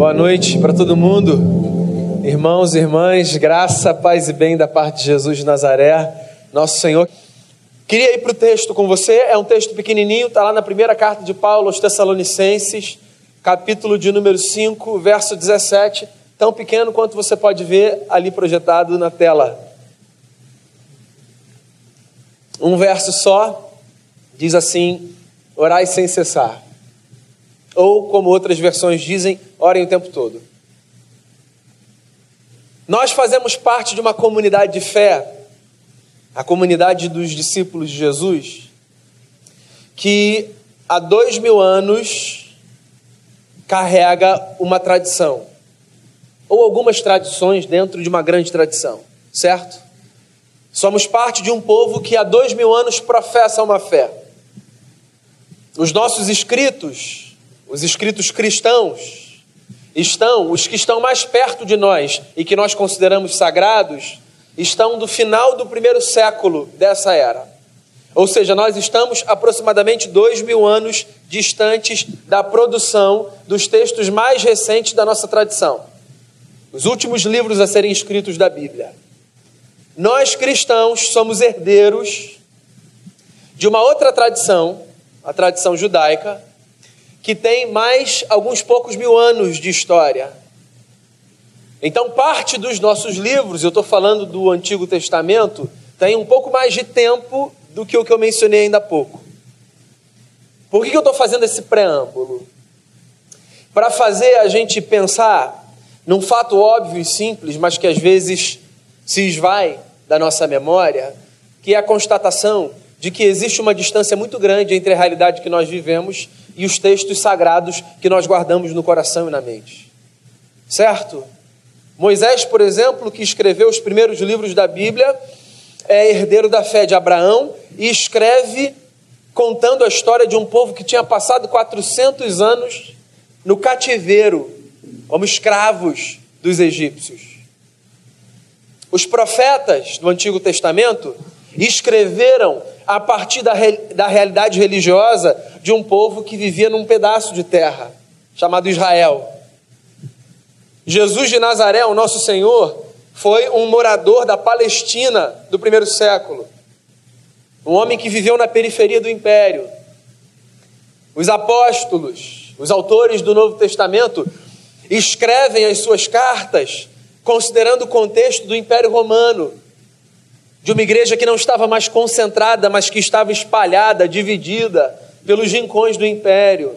Boa noite para todo mundo. Irmãos e irmãs, graça, paz e bem da parte de Jesus de Nazaré, nosso Senhor. Queria ir para o texto com você, é um texto pequenininho, está lá na primeira carta de Paulo aos Tessalonicenses, capítulo de número 5, verso 17, tão pequeno quanto você pode ver ali projetado na tela. Um verso só, diz assim: Orai sem cessar. Ou, como outras versões dizem, orem o tempo todo. Nós fazemos parte de uma comunidade de fé, a comunidade dos discípulos de Jesus, que há dois mil anos carrega uma tradição, ou algumas tradições dentro de uma grande tradição, certo? Somos parte de um povo que há dois mil anos professa uma fé. Os nossos escritos os escritos cristãos estão, os que estão mais perto de nós e que nós consideramos sagrados, estão do final do primeiro século dessa era. Ou seja, nós estamos aproximadamente dois mil anos distantes da produção dos textos mais recentes da nossa tradição, os últimos livros a serem escritos da Bíblia. Nós cristãos somos herdeiros de uma outra tradição, a tradição judaica, que tem mais alguns poucos mil anos de história. Então, parte dos nossos livros, eu estou falando do Antigo Testamento, tem um pouco mais de tempo do que o que eu mencionei ainda há pouco. Por que eu estou fazendo esse preâmbulo? Para fazer a gente pensar num fato óbvio e simples, mas que às vezes se esvai da nossa memória, que é a constatação de que existe uma distância muito grande entre a realidade que nós vivemos e os textos sagrados que nós guardamos no coração e na mente. Certo? Moisés, por exemplo, que escreveu os primeiros livros da Bíblia, é herdeiro da fé de Abraão e escreve contando a história de um povo que tinha passado 400 anos no cativeiro, como escravos dos egípcios. Os profetas do Antigo Testamento escreveram a partir da, da realidade religiosa de um povo que vivia num pedaço de terra, chamado Israel. Jesus de Nazaré, o nosso Senhor, foi um morador da Palestina do primeiro século, um homem que viveu na periferia do império. Os apóstolos, os autores do Novo Testamento, escrevem as suas cartas considerando o contexto do Império Romano, de uma igreja que não estava mais concentrada, mas que estava espalhada, dividida pelos rincões do império.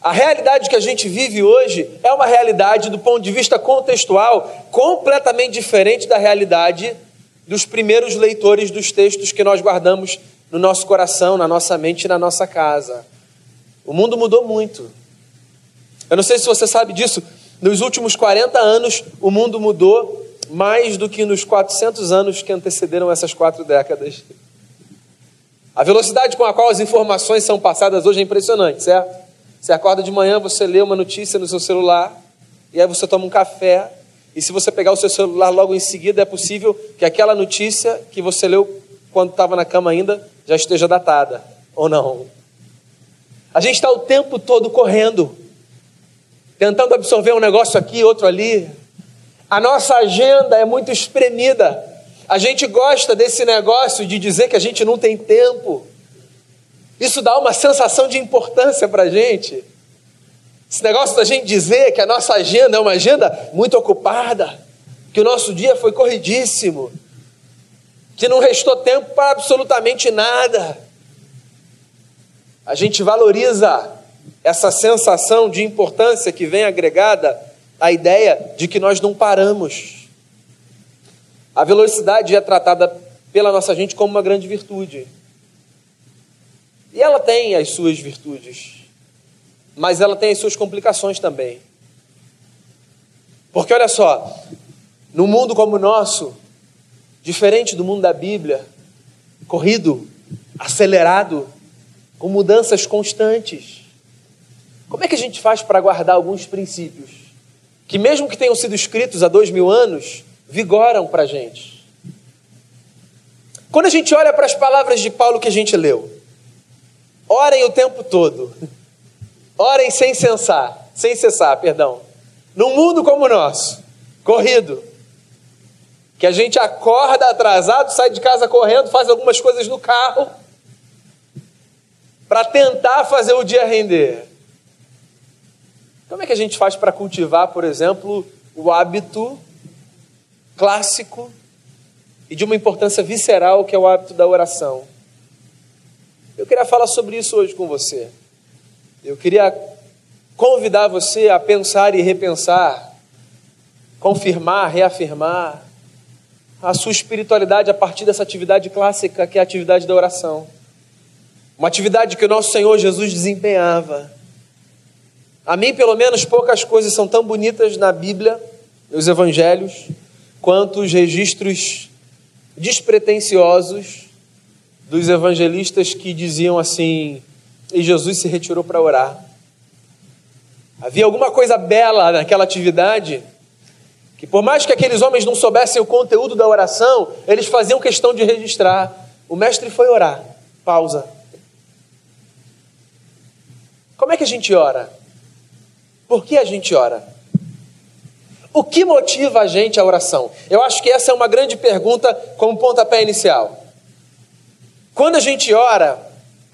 A realidade que a gente vive hoje é uma realidade, do ponto de vista contextual, completamente diferente da realidade dos primeiros leitores dos textos que nós guardamos no nosso coração, na nossa mente e na nossa casa. O mundo mudou muito. Eu não sei se você sabe disso, nos últimos 40 anos o mundo mudou mais do que nos 400 anos que antecederam essas quatro décadas. A velocidade com a qual as informações são passadas hoje é impressionante, certo? Você acorda de manhã, você lê uma notícia no seu celular, e aí você toma um café, e se você pegar o seu celular logo em seguida, é possível que aquela notícia que você leu quando estava na cama ainda já esteja datada, ou não. A gente está o tempo todo correndo, tentando absorver um negócio aqui, outro ali, a nossa agenda é muito espremida. A gente gosta desse negócio de dizer que a gente não tem tempo. Isso dá uma sensação de importância para a gente. Esse negócio da gente dizer que a nossa agenda é uma agenda muito ocupada, que o nosso dia foi corridíssimo, que não restou tempo para absolutamente nada. A gente valoriza essa sensação de importância que vem agregada a ideia de que nós não paramos. A velocidade é tratada pela nossa gente como uma grande virtude. E ela tem as suas virtudes, mas ela tem as suas complicações também. Porque olha só, no mundo como o nosso, diferente do mundo da Bíblia, corrido, acelerado, com mudanças constantes, como é que a gente faz para guardar alguns princípios? que, mesmo que tenham sido escritos há dois mil anos, vigoram para a gente. Quando a gente olha para as palavras de Paulo que a gente leu, orem o tempo todo. Orem sem cessar, sem cessar, perdão. Num mundo como o nosso, corrido, que a gente acorda atrasado, sai de casa correndo, faz algumas coisas no carro para tentar fazer o dia render. Como é que a gente faz para cultivar, por exemplo, o hábito clássico e de uma importância visceral que é o hábito da oração? Eu queria falar sobre isso hoje com você. Eu queria convidar você a pensar e repensar, confirmar, reafirmar a sua espiritualidade a partir dessa atividade clássica que é a atividade da oração. Uma atividade que o nosso Senhor Jesus desempenhava. A mim, pelo menos, poucas coisas são tão bonitas na Bíblia, nos Evangelhos, quanto os registros despretensiosos dos evangelistas que diziam assim: e Jesus se retirou para orar. Havia alguma coisa bela naquela atividade que, por mais que aqueles homens não soubessem o conteúdo da oração, eles faziam questão de registrar. O mestre foi orar. Pausa. Como é que a gente ora? Por que a gente ora? O que motiva a gente à oração? Eu acho que essa é uma grande pergunta como pontapé inicial. Quando a gente ora,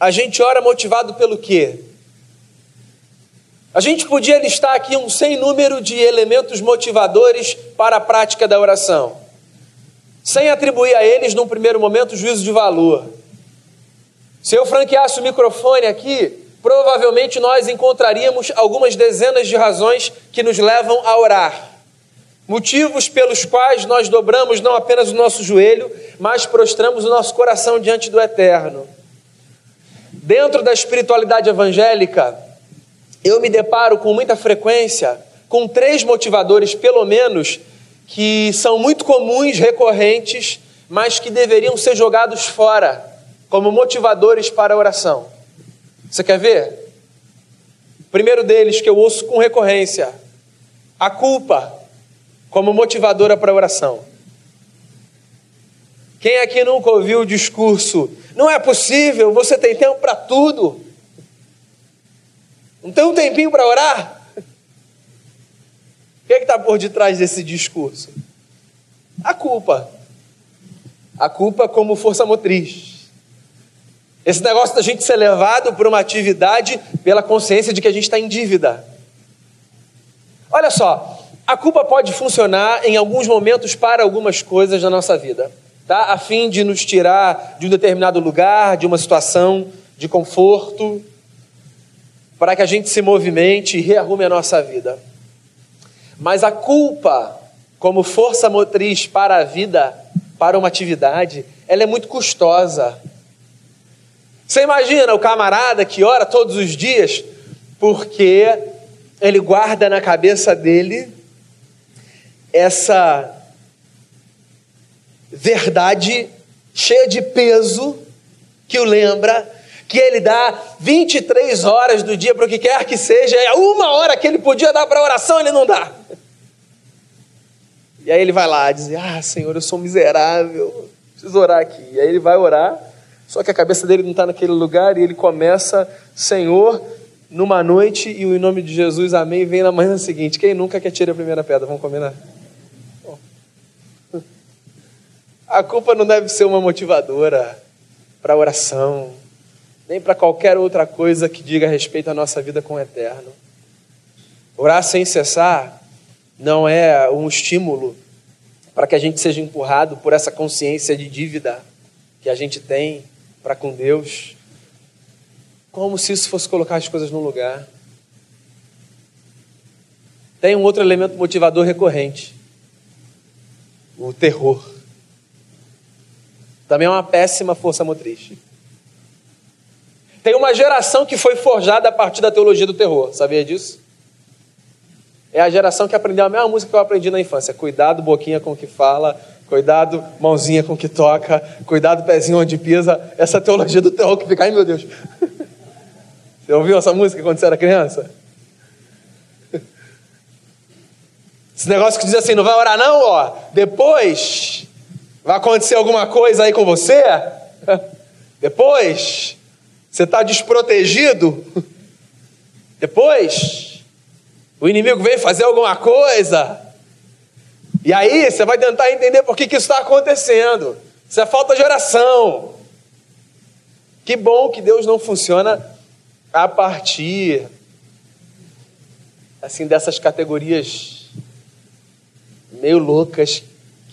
a gente ora motivado pelo quê? A gente podia listar aqui um sem número de elementos motivadores para a prática da oração, sem atribuir a eles, num primeiro momento, juízo de valor. Se eu franqueasse o microfone aqui, provavelmente nós encontraríamos algumas dezenas de razões que nos levam a orar. Motivos pelos quais nós dobramos não apenas o nosso joelho, mas prostramos o nosso coração diante do Eterno. Dentro da espiritualidade evangélica, eu me deparo com muita frequência com três motivadores, pelo menos, que são muito comuns, recorrentes, mas que deveriam ser jogados fora como motivadores para a oração. Você quer ver? O primeiro deles que eu ouço com recorrência: a culpa como motivadora para a oração. Quem aqui nunca ouviu o discurso? Não é possível, você tem tempo para tudo. Não tem um tempinho para orar? O que é está por detrás desse discurso? A culpa. A culpa como força motriz. Esse negócio da gente ser levado por uma atividade pela consciência de que a gente está em dívida. Olha só, a culpa pode funcionar em alguns momentos para algumas coisas na nossa vida, tá? A fim de nos tirar de um determinado lugar, de uma situação de conforto, para que a gente se movimente e rearrume a nossa vida. Mas a culpa, como força motriz para a vida, para uma atividade, ela é muito custosa. Você imagina o camarada que ora todos os dias porque ele guarda na cabeça dele essa verdade cheia de peso que o lembra que ele dá 23 horas do dia para o que quer que seja, é uma hora que ele podia dar para oração, ele não dá. E aí ele vai lá dizer: Ah, Senhor, eu sou miserável, preciso orar aqui. E aí ele vai orar, só que a cabeça dele não está naquele lugar e ele começa: Senhor, numa noite e o em nome de Jesus, amém, vem na manhã seguinte. Quem nunca quer tirar a primeira pedra? Vamos combinar? A culpa não deve ser uma motivadora para oração, nem para qualquer outra coisa que diga respeito à nossa vida com o eterno. Orar sem cessar não é um estímulo para que a gente seja empurrado por essa consciência de dívida que a gente tem para com Deus, como se isso fosse colocar as coisas no lugar. Tem um outro elemento motivador recorrente: o terror também é uma péssima força motriz. Tem uma geração que foi forjada a partir da teologia do terror, sabia disso? É a geração que aprendeu a mesma música que eu aprendi na infância. Cuidado, boquinha com o que fala, cuidado, mãozinha com o que toca, cuidado, pezinho onde pisa. Essa teologia do terror que fica, ai meu Deus. Você ouviu essa música quando você era criança? Esse negócio que diz assim, não vai orar não, ó. Depois Vai acontecer alguma coisa aí com você? Depois? Você está desprotegido? Depois, o inimigo vem fazer alguma coisa. E aí você vai tentar entender por que, que isso está acontecendo. Isso é falta de oração. Que bom que Deus não funciona a partir assim dessas categorias meio loucas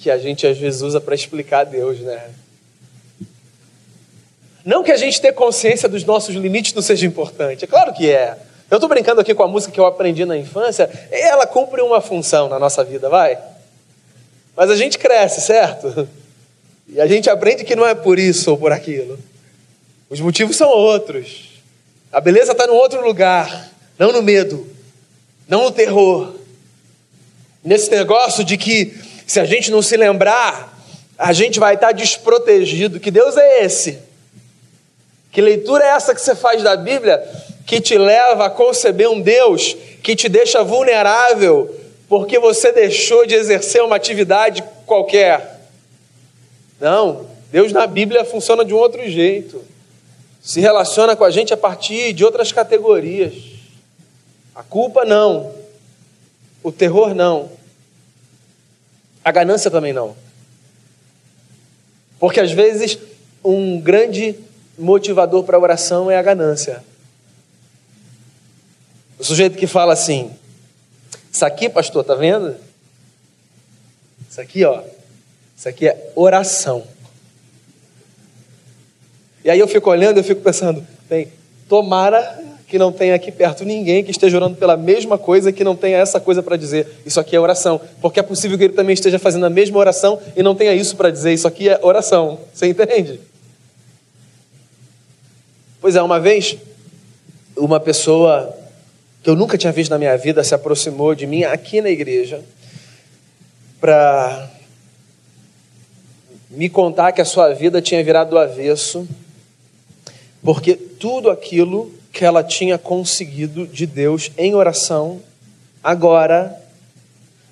que a gente às vezes usa para explicar Deus, né? Não que a gente ter consciência dos nossos limites não seja importante, é claro que é. Eu estou brincando aqui com a música que eu aprendi na infância, ela cumpre uma função na nossa vida, vai. Mas a gente cresce, certo? E a gente aprende que não é por isso ou por aquilo. Os motivos são outros. A beleza está em outro lugar, não no medo, não no terror. Nesse negócio de que se a gente não se lembrar, a gente vai estar desprotegido. Que Deus é esse? Que leitura é essa que você faz da Bíblia que te leva a conceber um Deus que te deixa vulnerável porque você deixou de exercer uma atividade qualquer? Não, Deus na Bíblia funciona de um outro jeito. Se relaciona com a gente a partir de outras categorias. A culpa não. O terror não. A ganância também não. Porque às vezes um grande motivador para a oração é a ganância. O sujeito que fala assim: Isso aqui, pastor, tá vendo? Isso aqui, ó. Isso aqui é oração. E aí eu fico olhando, eu fico pensando, bem, tomara que não tenha aqui perto ninguém que esteja orando pela mesma coisa que não tenha essa coisa para dizer. Isso aqui é oração. Porque é possível que ele também esteja fazendo a mesma oração e não tenha isso para dizer. Isso aqui é oração. Você entende? Pois é, uma vez, uma pessoa que eu nunca tinha visto na minha vida se aproximou de mim aqui na igreja para me contar que a sua vida tinha virado do avesso, porque tudo aquilo que ela tinha conseguido de Deus em oração, agora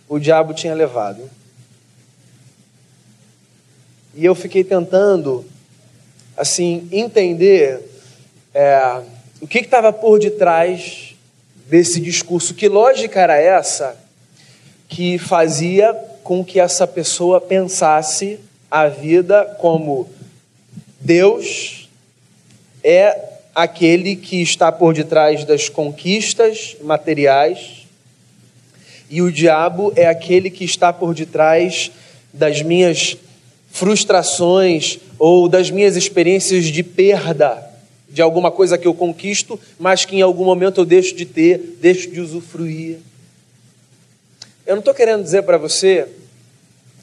o diabo tinha levado. E eu fiquei tentando, assim, entender é, o que estava por detrás desse discurso. Que lógica era essa que fazia com que essa pessoa pensasse a vida como Deus é aquele que está por detrás das conquistas materiais, e o diabo é aquele que está por detrás das minhas frustrações ou das minhas experiências de perda de alguma coisa que eu conquisto, mas que em algum momento eu deixo de ter, deixo de usufruir. Eu não estou querendo dizer para você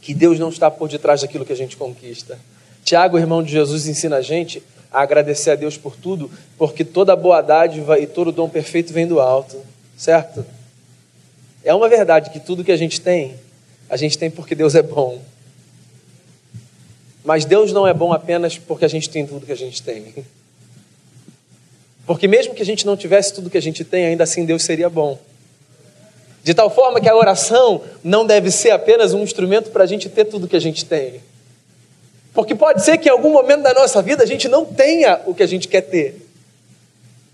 que Deus não está por detrás daquilo que a gente conquista. Tiago, irmão de Jesus, ensina a gente a agradecer a Deus por tudo, porque toda boa dádiva e todo dom perfeito vem do alto, certo? É uma verdade que tudo que a gente tem, a gente tem porque Deus é bom. Mas Deus não é bom apenas porque a gente tem tudo que a gente tem. Porque mesmo que a gente não tivesse tudo que a gente tem, ainda assim Deus seria bom. De tal forma que a oração não deve ser apenas um instrumento para a gente ter tudo que a gente tem. Porque pode ser que em algum momento da nossa vida a gente não tenha o que a gente quer ter,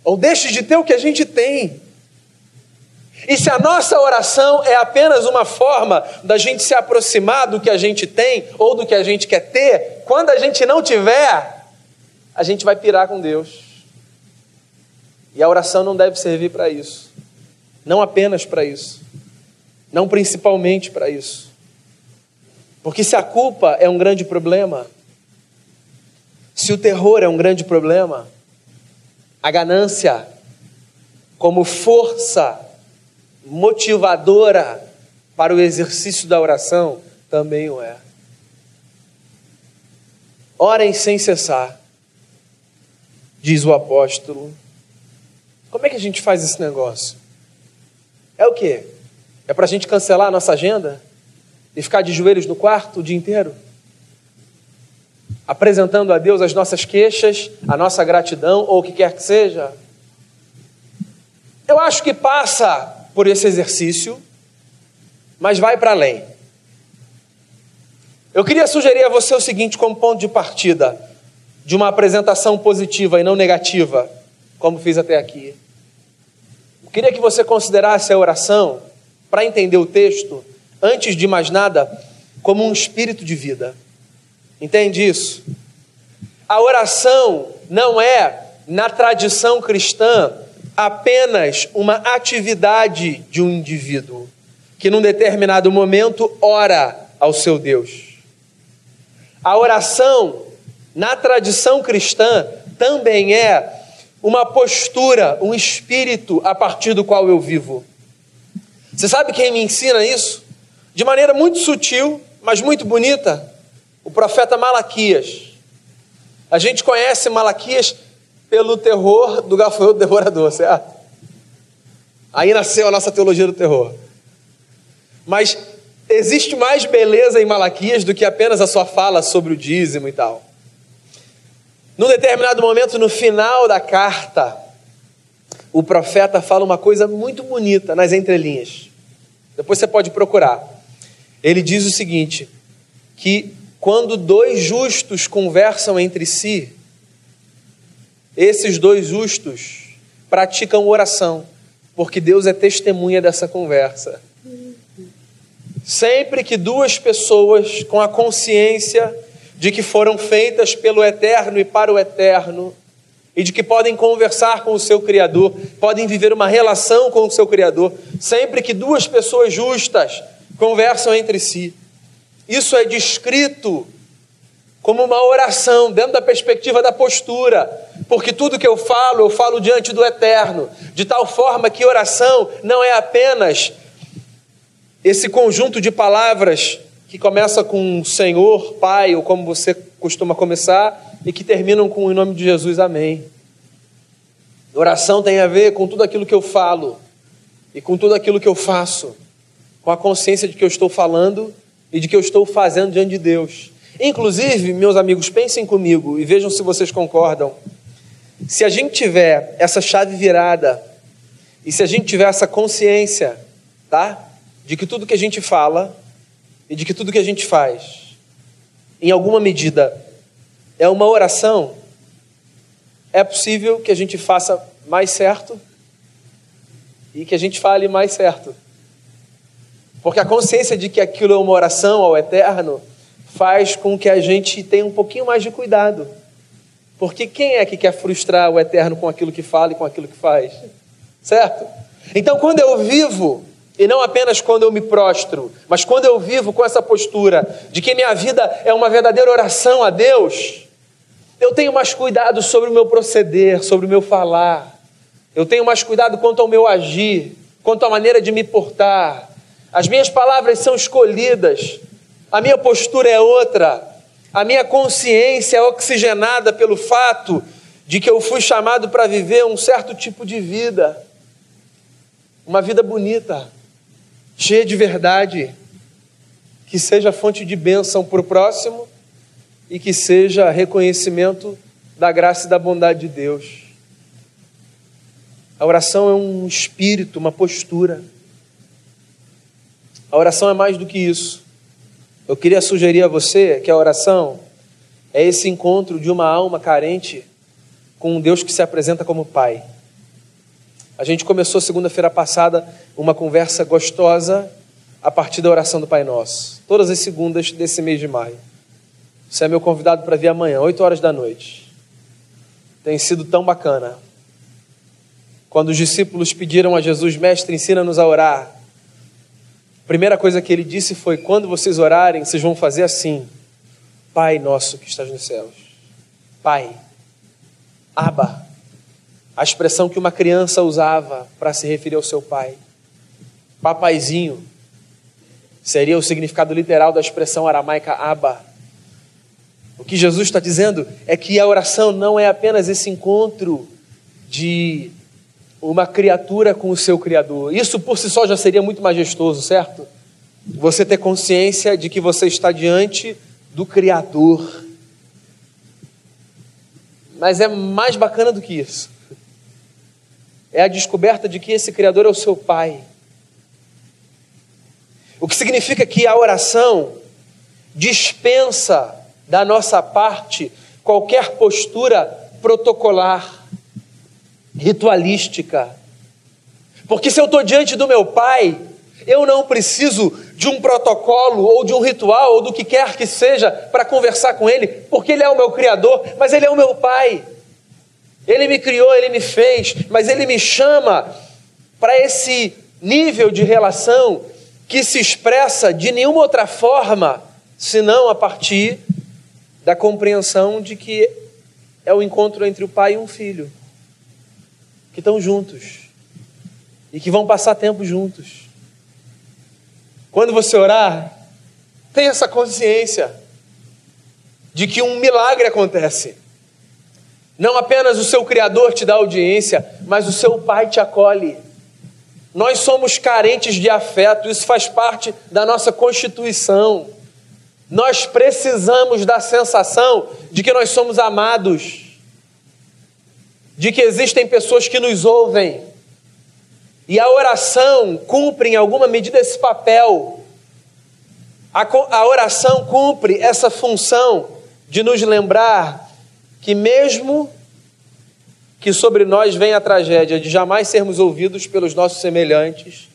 ou deixe de ter o que a gente tem. E se a nossa oração é apenas uma forma da gente se aproximar do que a gente tem ou do que a gente quer ter, quando a gente não tiver, a gente vai pirar com Deus. E a oração não deve servir para isso. Não apenas para isso. Não principalmente para isso. Porque se a culpa é um grande problema, se o terror é um grande problema, a ganância, como força motivadora para o exercício da oração, também o é. Orem sem cessar, diz o apóstolo. Como é que a gente faz esse negócio? É o quê? É para a gente cancelar a nossa agenda? E ficar de joelhos no quarto o dia inteiro? Apresentando a Deus as nossas queixas, a nossa gratidão ou o que quer que seja? Eu acho que passa por esse exercício, mas vai para além. Eu queria sugerir a você o seguinte como ponto de partida de uma apresentação positiva e não negativa, como fiz até aqui. queria que você considerasse a oração, para entender o texto, antes de mais nada, como um espírito de vida. Entende isso? A oração não é, na tradição cristã, apenas uma atividade de um indivíduo que, num determinado momento, ora ao seu Deus. A oração, na tradição cristã, também é uma postura, um espírito a partir do qual eu vivo. Você sabe quem me ensina isso? De maneira muito sutil, mas muito bonita, o profeta Malaquias. A gente conhece Malaquias pelo terror do gafanhoto devorador, certo? Aí nasceu a nossa teologia do terror. Mas existe mais beleza em Malaquias do que apenas a sua fala sobre o dízimo e tal. Num determinado momento, no final da carta, o profeta fala uma coisa muito bonita nas entrelinhas. Depois você pode procurar. Ele diz o seguinte: que quando dois justos conversam entre si, esses dois justos praticam oração, porque Deus é testemunha dessa conversa. Sempre que duas pessoas com a consciência de que foram feitas pelo eterno e para o eterno, e de que podem conversar com o seu Criador, podem viver uma relação com o seu Criador, sempre que duas pessoas justas conversam entre si. Isso é descrito como uma oração, dentro da perspectiva da postura, porque tudo que eu falo, eu falo diante do eterno, de tal forma que oração não é apenas esse conjunto de palavras que começa com Senhor, Pai, ou como você costuma começar, e que terminam com o nome de Jesus, Amém. Oração tem a ver com tudo aquilo que eu falo e com tudo aquilo que eu faço, com a consciência de que eu estou falando e de que eu estou fazendo diante de Deus. Inclusive, meus amigos, pensem comigo e vejam se vocês concordam. Se a gente tiver essa chave virada e se a gente tiver essa consciência, tá? De que tudo que a gente fala e de que tudo que a gente faz, em alguma medida, é uma oração, é possível que a gente faça mais certo e que a gente fale mais certo. Porque a consciência de que aquilo é uma oração ao eterno faz com que a gente tenha um pouquinho mais de cuidado. Porque quem é que quer frustrar o eterno com aquilo que fala e com aquilo que faz? Certo? Então, quando eu vivo e não apenas quando eu me prostro, mas quando eu vivo com essa postura de que minha vida é uma verdadeira oração a Deus, eu tenho mais cuidado sobre o meu proceder, sobre o meu falar. Eu tenho mais cuidado quanto ao meu agir, quanto à maneira de me portar. As minhas palavras são escolhidas, a minha postura é outra, a minha consciência é oxigenada pelo fato de que eu fui chamado para viver um certo tipo de vida, uma vida bonita cheia de verdade, que seja fonte de bênção para o próximo e que seja reconhecimento da graça e da bondade de Deus. A oração é um espírito, uma postura. A oração é mais do que isso. Eu queria sugerir a você que a oração é esse encontro de uma alma carente com um Deus que se apresenta como Pai. A gente começou segunda-feira passada uma conversa gostosa a partir da oração do Pai Nosso, todas as segundas desse mês de maio. Você é meu convidado para vir amanhã, 8 horas da noite. Tem sido tão bacana. Quando os discípulos pediram a Jesus, Mestre, ensina-nos a orar. Primeira coisa que ele disse foi: Quando vocês orarem, vocês vão fazer assim: Pai nosso que estás nos céus. Pai. Abba a expressão que uma criança usava para se referir ao seu pai. Papaizinho seria o significado literal da expressão aramaica Abba. O que Jesus está dizendo é que a oração não é apenas esse encontro de uma criatura com o seu Criador. Isso por si só já seria muito majestoso, certo? Você ter consciência de que você está diante do Criador. Mas é mais bacana do que isso é a descoberta de que esse Criador é o seu Pai. O que significa que a oração dispensa da nossa parte qualquer postura protocolar, ritualística. Porque se eu estou diante do meu Pai, eu não preciso de um protocolo ou de um ritual ou do que quer que seja para conversar com Ele, porque Ele é o meu Criador, mas Ele é o meu Pai. Ele me criou, Ele me fez, mas Ele me chama para esse nível de relação que se expressa de nenhuma outra forma senão a partir da compreensão de que é o encontro entre o pai e um filho, que estão juntos e que vão passar tempo juntos. Quando você orar, tenha essa consciência de que um milagre acontece. Não apenas o seu Criador te dá audiência, mas o seu Pai te acolhe. Nós somos carentes de afeto, isso faz parte da nossa constituição. Nós precisamos da sensação de que nós somos amados, de que existem pessoas que nos ouvem. E a oração cumpre em alguma medida esse papel. A, a oração cumpre essa função de nos lembrar que, mesmo que sobre nós venha a tragédia de jamais sermos ouvidos pelos nossos semelhantes,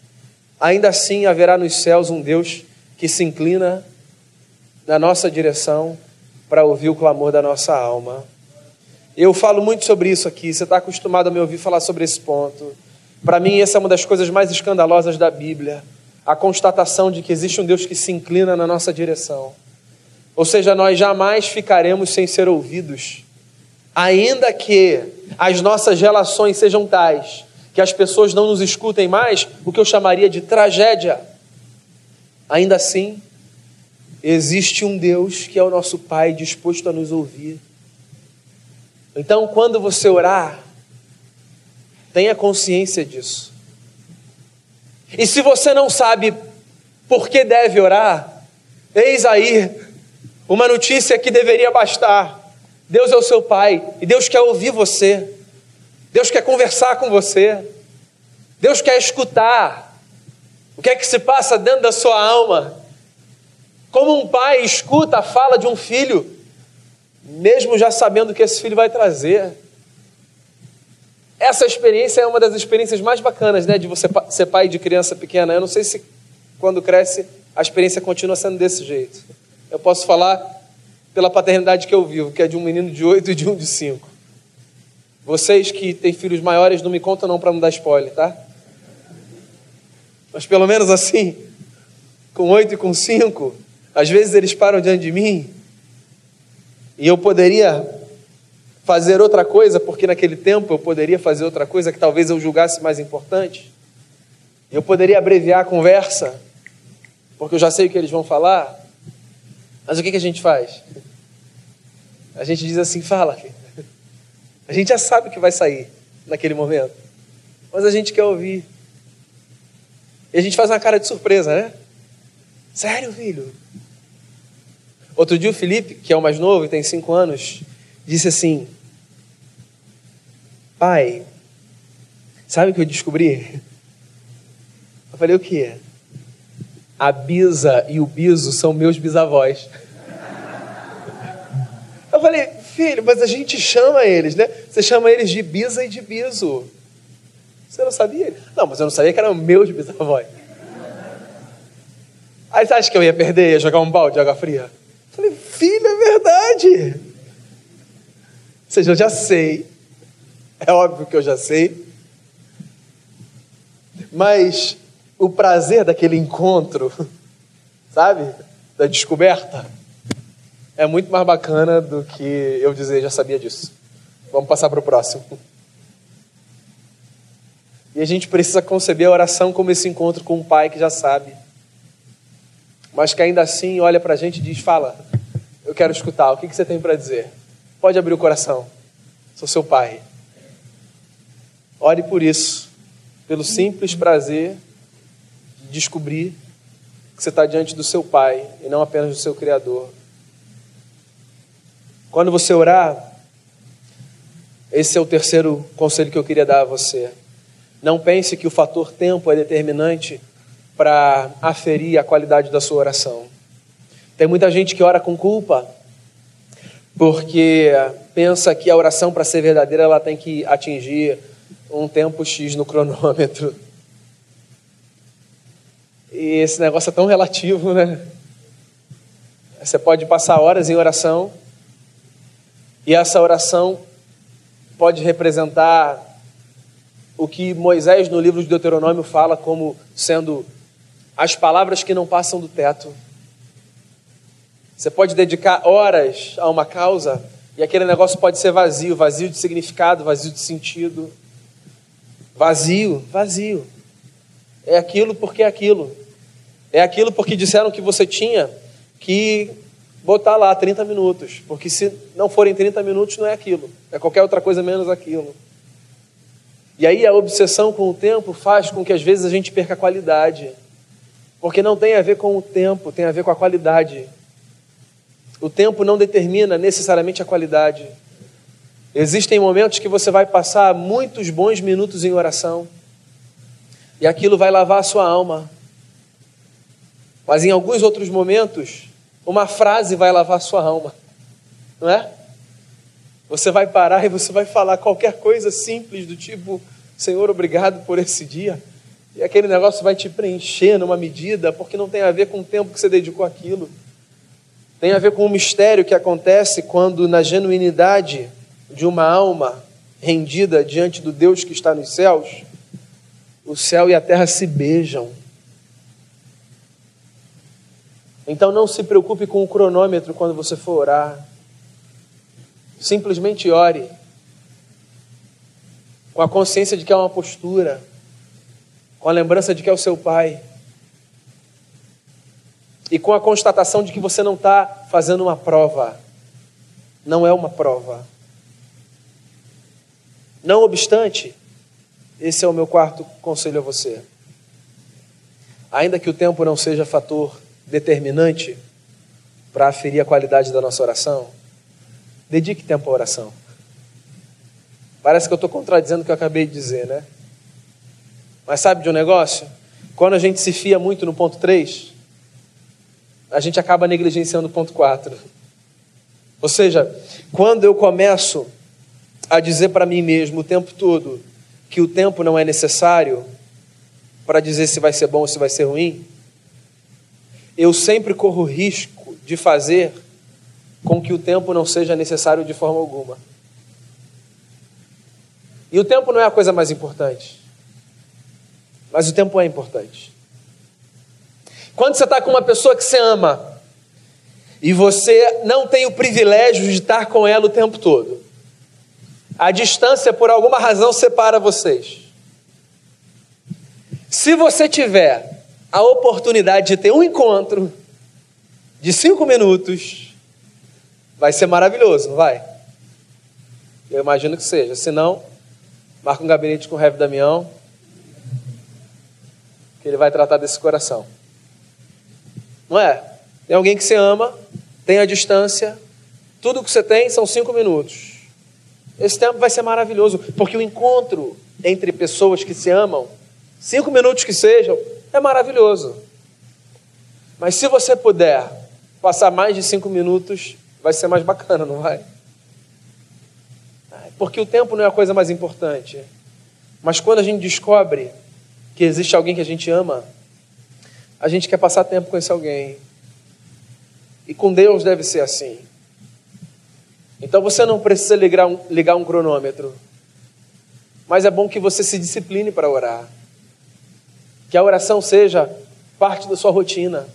ainda assim haverá nos céus um Deus que se inclina na nossa direção para ouvir o clamor da nossa alma. Eu falo muito sobre isso aqui, você está acostumado a me ouvir falar sobre esse ponto. Para mim, essa é uma das coisas mais escandalosas da Bíblia a constatação de que existe um Deus que se inclina na nossa direção. Ou seja, nós jamais ficaremos sem ser ouvidos, ainda que as nossas relações sejam tais que as pessoas não nos escutem mais, o que eu chamaria de tragédia. Ainda assim, existe um Deus que é o nosso Pai disposto a nos ouvir. Então, quando você orar, tenha consciência disso. E se você não sabe por que deve orar, eis aí uma notícia que deveria bastar. Deus é o seu Pai e Deus quer ouvir você. Deus quer conversar com você. Deus quer escutar o que é que se passa dentro da sua alma. Como um pai escuta a fala de um filho, mesmo já sabendo o que esse filho vai trazer. Essa experiência é uma das experiências mais bacanas, né, de você ser pai de criança pequena. Eu não sei se quando cresce a experiência continua sendo desse jeito. Eu posso falar pela paternidade que eu vivo, que é de um menino de oito e de um de cinco. Vocês que têm filhos maiores, não me contam não para não dar spoiler, tá? Mas pelo menos assim, com oito e com cinco, às vezes eles param diante de mim e eu poderia fazer outra coisa, porque naquele tempo eu poderia fazer outra coisa que talvez eu julgasse mais importante. Eu poderia abreviar a conversa, porque eu já sei o que eles vão falar. Mas o que, que a gente faz? A gente diz assim: fala. A gente já sabe o que vai sair naquele momento, mas a gente quer ouvir. E a gente faz uma cara de surpresa, né? Sério, filho? Outro dia o Felipe, que é o mais novo e tem cinco anos, disse assim: Pai, sabe o que eu descobri? Eu falei: O que? A Bisa e o Biso são meus bisavós. Eu falei, filho, mas a gente chama eles, né? Você chama eles de Bisa e de Biso. Você não sabia? Não, mas eu não sabia que eram meus bisavós. Aí você acha que eu ia perder, ia jogar um balde de água fria? Falei, filho, é verdade. Ou seja, eu já sei. É óbvio que eu já sei. Mas o prazer daquele encontro, sabe? Da descoberta, é muito mais bacana do que eu dizer já sabia disso. Vamos passar para o próximo. E a gente precisa conceber a oração como esse encontro com um pai que já sabe, mas que ainda assim olha para a gente e diz: Fala, eu quero escutar, o que, que você tem para dizer? Pode abrir o coração, sou seu pai. Ore por isso, pelo simples prazer de descobrir que você está diante do seu pai e não apenas do seu Criador. Quando você orar, esse é o terceiro conselho que eu queria dar a você. Não pense que o fator tempo é determinante para aferir a qualidade da sua oração. Tem muita gente que ora com culpa, porque pensa que a oração, para ser verdadeira, ela tem que atingir um tempo X no cronômetro. E esse negócio é tão relativo, né? Você pode passar horas em oração, e essa oração pode representar o que Moisés, no livro de Deuteronômio, fala como sendo as palavras que não passam do teto. Você pode dedicar horas a uma causa e aquele negócio pode ser vazio vazio de significado, vazio de sentido. Vazio, vazio. É aquilo porque é aquilo. É aquilo porque disseram que você tinha que botar lá 30 minutos. Porque se não forem 30 minutos, não é aquilo. É qualquer outra coisa menos aquilo. E aí a obsessão com o tempo faz com que às vezes a gente perca a qualidade. Porque não tem a ver com o tempo, tem a ver com a qualidade. O tempo não determina necessariamente a qualidade. Existem momentos que você vai passar muitos bons minutos em oração, e aquilo vai lavar a sua alma. Mas em alguns outros momentos, uma frase vai lavar a sua alma, não é? Você vai parar e você vai falar qualquer coisa simples do tipo: Senhor, obrigado por esse dia. E aquele negócio vai te preencher numa medida, porque não tem a ver com o tempo que você dedicou àquilo. Tem a ver com o mistério que acontece quando, na genuinidade de uma alma rendida diante do Deus que está nos céus, o céu e a terra se beijam. Então não se preocupe com o cronômetro quando você for orar. Simplesmente ore. Com a consciência de que é uma postura. Com a lembrança de que é o seu Pai e com a constatação de que você não está fazendo uma prova. Não é uma prova. Não obstante, esse é o meu quarto conselho a você. Ainda que o tempo não seja fator determinante para aferir a qualidade da nossa oração, dedique tempo à oração. Parece que eu estou contradizendo o que eu acabei de dizer, né? Mas sabe de um negócio? Quando a gente se fia muito no ponto 3, a gente acaba negligenciando o ponto 4. Ou seja, quando eu começo a dizer para mim mesmo o tempo todo que o tempo não é necessário para dizer se vai ser bom ou se vai ser ruim, eu sempre corro risco de fazer com que o tempo não seja necessário de forma alguma. E o tempo não é a coisa mais importante, mas o tempo é importante. Quando você está com uma pessoa que você ama e você não tem o privilégio de estar com ela o tempo todo, a distância por alguma razão separa vocês. Se você tiver a oportunidade de ter um encontro de cinco minutos, vai ser maravilhoso, não vai? Eu imagino que seja. Se não, marca um gabinete com o Rev Damião, que ele vai tratar desse coração. Não é? Tem alguém que você ama, tem a distância, tudo que você tem são cinco minutos. Esse tempo vai ser maravilhoso, porque o encontro entre pessoas que se amam, cinco minutos que sejam, é maravilhoso. Mas se você puder passar mais de cinco minutos, vai ser mais bacana, não vai? Porque o tempo não é a coisa mais importante. Mas quando a gente descobre que existe alguém que a gente ama, a gente quer passar tempo com esse alguém. E com Deus deve ser assim. Então você não precisa ligar um, ligar um cronômetro. Mas é bom que você se discipline para orar. Que a oração seja parte da sua rotina.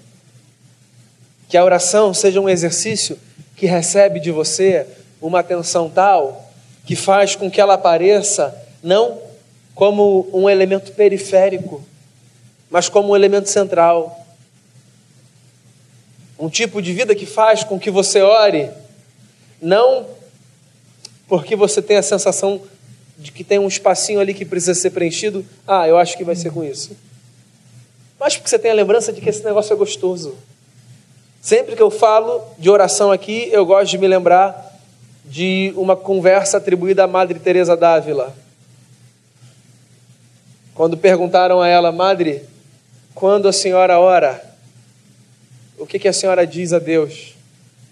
Que a oração seja um exercício que recebe de você uma atenção tal que faz com que ela apareça não como um elemento periférico, mas como um elemento central. Um tipo de vida que faz com que você ore, não porque você tem a sensação de que tem um espacinho ali que precisa ser preenchido, ah, eu acho que vai ser com isso. Mas porque você tem a lembrança de que esse negócio é gostoso. Sempre que eu falo de oração aqui, eu gosto de me lembrar de uma conversa atribuída à Madre Teresa d'Ávila. Quando perguntaram a ela, Madre, quando a senhora ora, o que, que a senhora diz a Deus?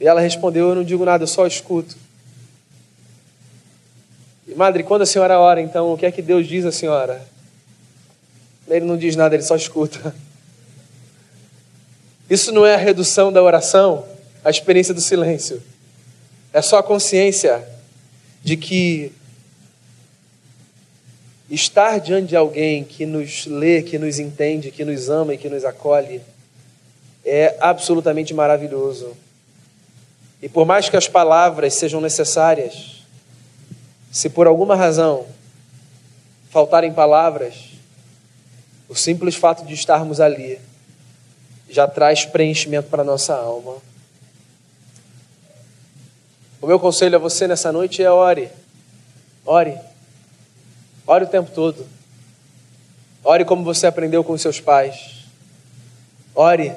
E ela respondeu: Eu não digo nada, eu só escuto. E, madre, quando a senhora ora, então, o que é que Deus diz à senhora? Ele não diz nada, ele só escuta. Isso não é a redução da oração, a experiência do silêncio. É só a consciência de que estar diante de alguém que nos lê, que nos entende, que nos ama e que nos acolhe é absolutamente maravilhoso. E por mais que as palavras sejam necessárias, se por alguma razão faltarem palavras, o simples fato de estarmos ali já traz preenchimento para a nossa alma. O meu conselho a você nessa noite é ore. Ore. Ore o tempo todo. Ore como você aprendeu com seus pais. Ore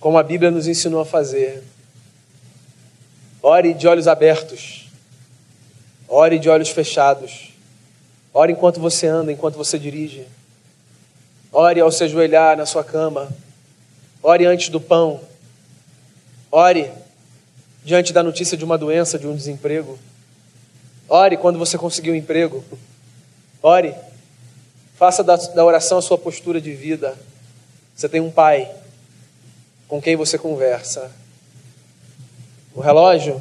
como a Bíblia nos ensinou a fazer. Ore de olhos abertos. Ore de olhos fechados. Ore enquanto você anda, enquanto você dirige. Ore ao se ajoelhar na sua cama. Ore antes do pão. Ore diante da notícia de uma doença, de um desemprego. Ore quando você conseguir um emprego. Ore. Faça da, da oração a sua postura de vida. Você tem um pai com quem você conversa. O relógio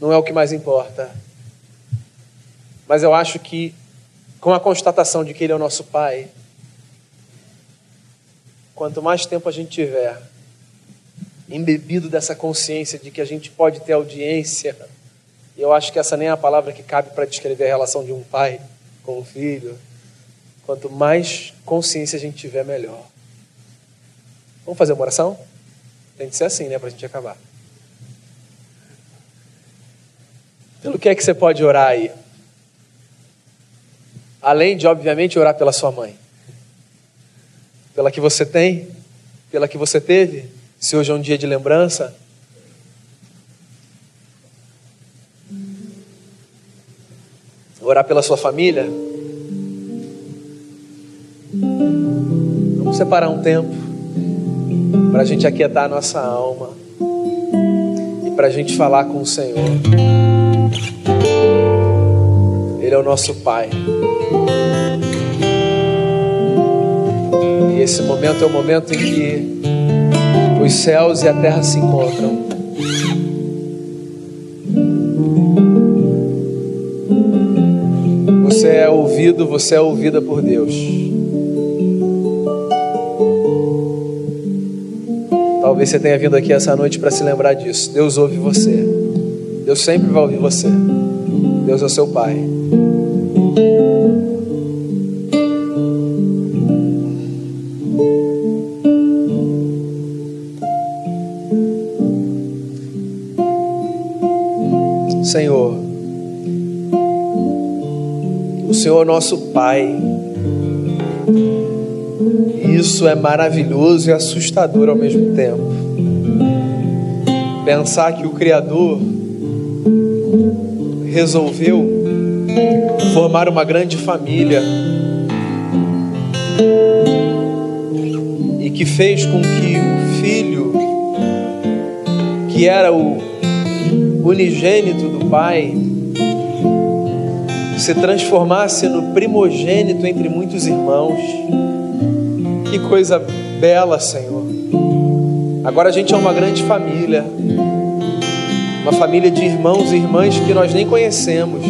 não é o que mais importa. Mas eu acho que, com a constatação de que Ele é o nosso Pai, quanto mais tempo a gente tiver embebido dessa consciência de que a gente pode ter audiência, eu acho que essa nem é a palavra que cabe para descrever a relação de um pai com um filho. Quanto mais consciência a gente tiver, melhor. Vamos fazer uma oração? Tem que ser assim, né, para a gente acabar. Pelo que é que você pode orar aí? Além de, obviamente, orar pela sua mãe. Pela que você tem, pela que você teve, se hoje é um dia de lembrança. Orar pela sua família. Vamos separar um tempo para a gente aquietar a nossa alma e para a gente falar com o Senhor. Ele é o nosso Pai. E esse momento é o momento em que os céus e a terra se encontram. Você é ouvido, você é ouvida por Deus. Talvez você tenha vindo aqui essa noite para se lembrar disso. Deus ouve você. Deus sempre vai ouvir você. Deus é o seu Pai. Senhor é nosso Pai. Isso é maravilhoso e assustador ao mesmo tempo. Pensar que o Criador resolveu formar uma grande família e que fez com que o filho, que era o unigênito do Pai, se transformasse no primogênito entre muitos irmãos. Que coisa bela, Senhor. Agora a gente é uma grande família, uma família de irmãos e irmãs que nós nem conhecemos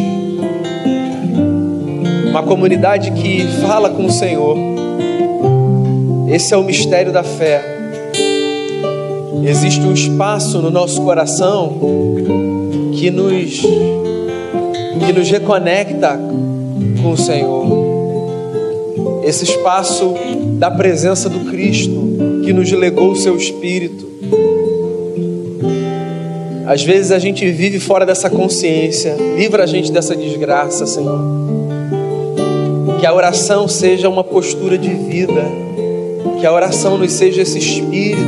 uma comunidade que fala com o Senhor. Esse é o mistério da fé. Existe um espaço no nosso coração que nos que nos reconecta com o Senhor. Esse espaço da presença do Cristo que nos legou o seu espírito. Às vezes a gente vive fora dessa consciência. Livra a gente dessa desgraça, Senhor. Que a oração seja uma postura de vida. Que a oração nos seja esse espírito.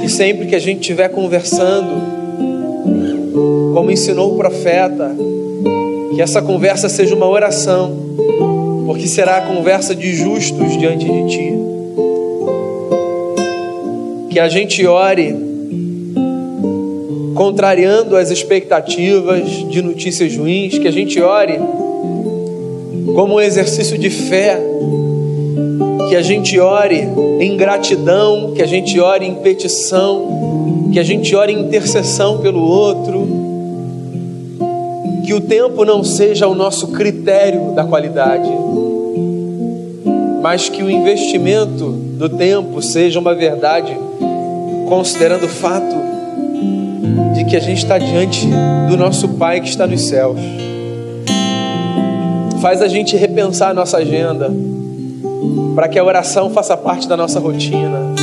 Que sempre que a gente estiver conversando, como ensinou o profeta, que essa conversa seja uma oração, porque será a conversa de justos diante de ti. Que a gente ore contrariando as expectativas de notícias ruins, que a gente ore como um exercício de fé, que a gente ore em gratidão, que a gente ore em petição, que a gente ore em intercessão pelo outro. Que o tempo não seja o nosso critério da qualidade, mas que o investimento do tempo seja uma verdade, considerando o fato de que a gente está diante do nosso Pai que está nos céus. Faz a gente repensar a nossa agenda para que a oração faça parte da nossa rotina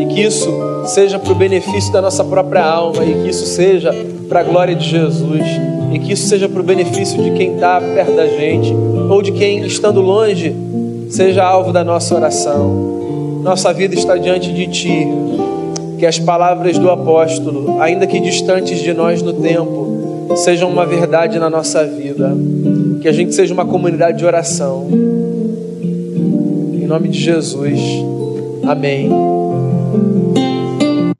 e que isso seja para o benefício da nossa própria alma e que isso seja para a glória de Jesus e que isso seja para o benefício de quem está perto da gente ou de quem estando longe seja alvo da nossa oração. Nossa vida está diante de Ti. Que as palavras do apóstolo, ainda que distantes de nós no tempo, sejam uma verdade na nossa vida. Que a gente seja uma comunidade de oração nome de Jesus. Amém.